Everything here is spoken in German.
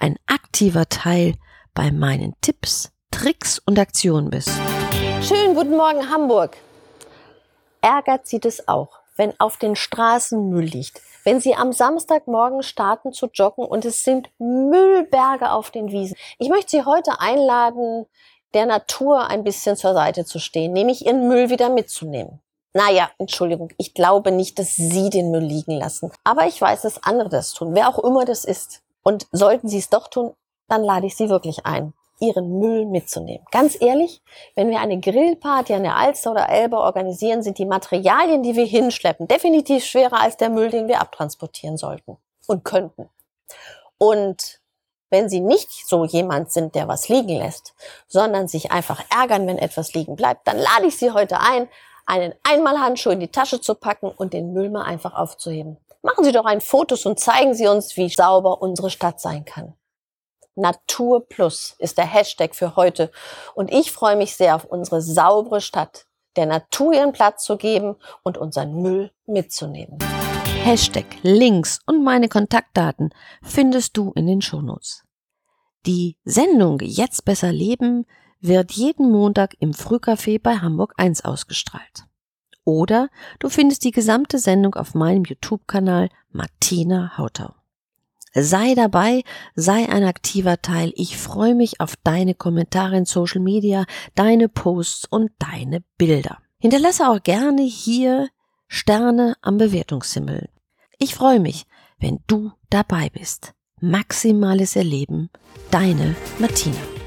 ein aktiver Teil bei meinen Tipps, Tricks und Aktionen bist. Schönen guten Morgen Hamburg. Ärgert Sie das auch, wenn auf den Straßen Müll liegt? Wenn Sie am Samstagmorgen starten zu joggen und es sind Müllberge auf den Wiesen? Ich möchte Sie heute einladen, der Natur ein bisschen zur Seite zu stehen, nämlich Ihren Müll wieder mitzunehmen. Naja, Entschuldigung, ich glaube nicht, dass Sie den Müll liegen lassen. Aber ich weiß, dass andere das tun, wer auch immer das ist. Und sollten Sie es doch tun, dann lade ich Sie wirklich ein, Ihren Müll mitzunehmen. Ganz ehrlich, wenn wir eine Grillparty an der Alster oder Elbe organisieren, sind die Materialien, die wir hinschleppen, definitiv schwerer als der Müll, den wir abtransportieren sollten und könnten. Und wenn Sie nicht so jemand sind, der was liegen lässt, sondern sich einfach ärgern, wenn etwas liegen bleibt, dann lade ich Sie heute ein, einen Einmalhandschuh in die Tasche zu packen und den Müll mal einfach aufzuheben. Machen Sie doch ein Fotos und zeigen Sie uns, wie sauber unsere Stadt sein kann. Natur Plus ist der Hashtag für heute und ich freue mich sehr auf unsere saubere Stadt, der Natur ihren Platz zu geben und unseren Müll mitzunehmen. Hashtag, Links und meine Kontaktdaten findest du in den Shownotes. Die Sendung Jetzt besser leben wird jeden Montag im Frühcafé bei Hamburg 1 ausgestrahlt. Oder du findest die gesamte Sendung auf meinem YouTube-Kanal Martina Hautau. Sei dabei, sei ein aktiver Teil. Ich freue mich auf deine Kommentare in Social Media, deine Posts und deine Bilder. Hinterlasse auch gerne hier Sterne am Bewertungshimmel. Ich freue mich, wenn du dabei bist. Maximales Erleben, deine Martina.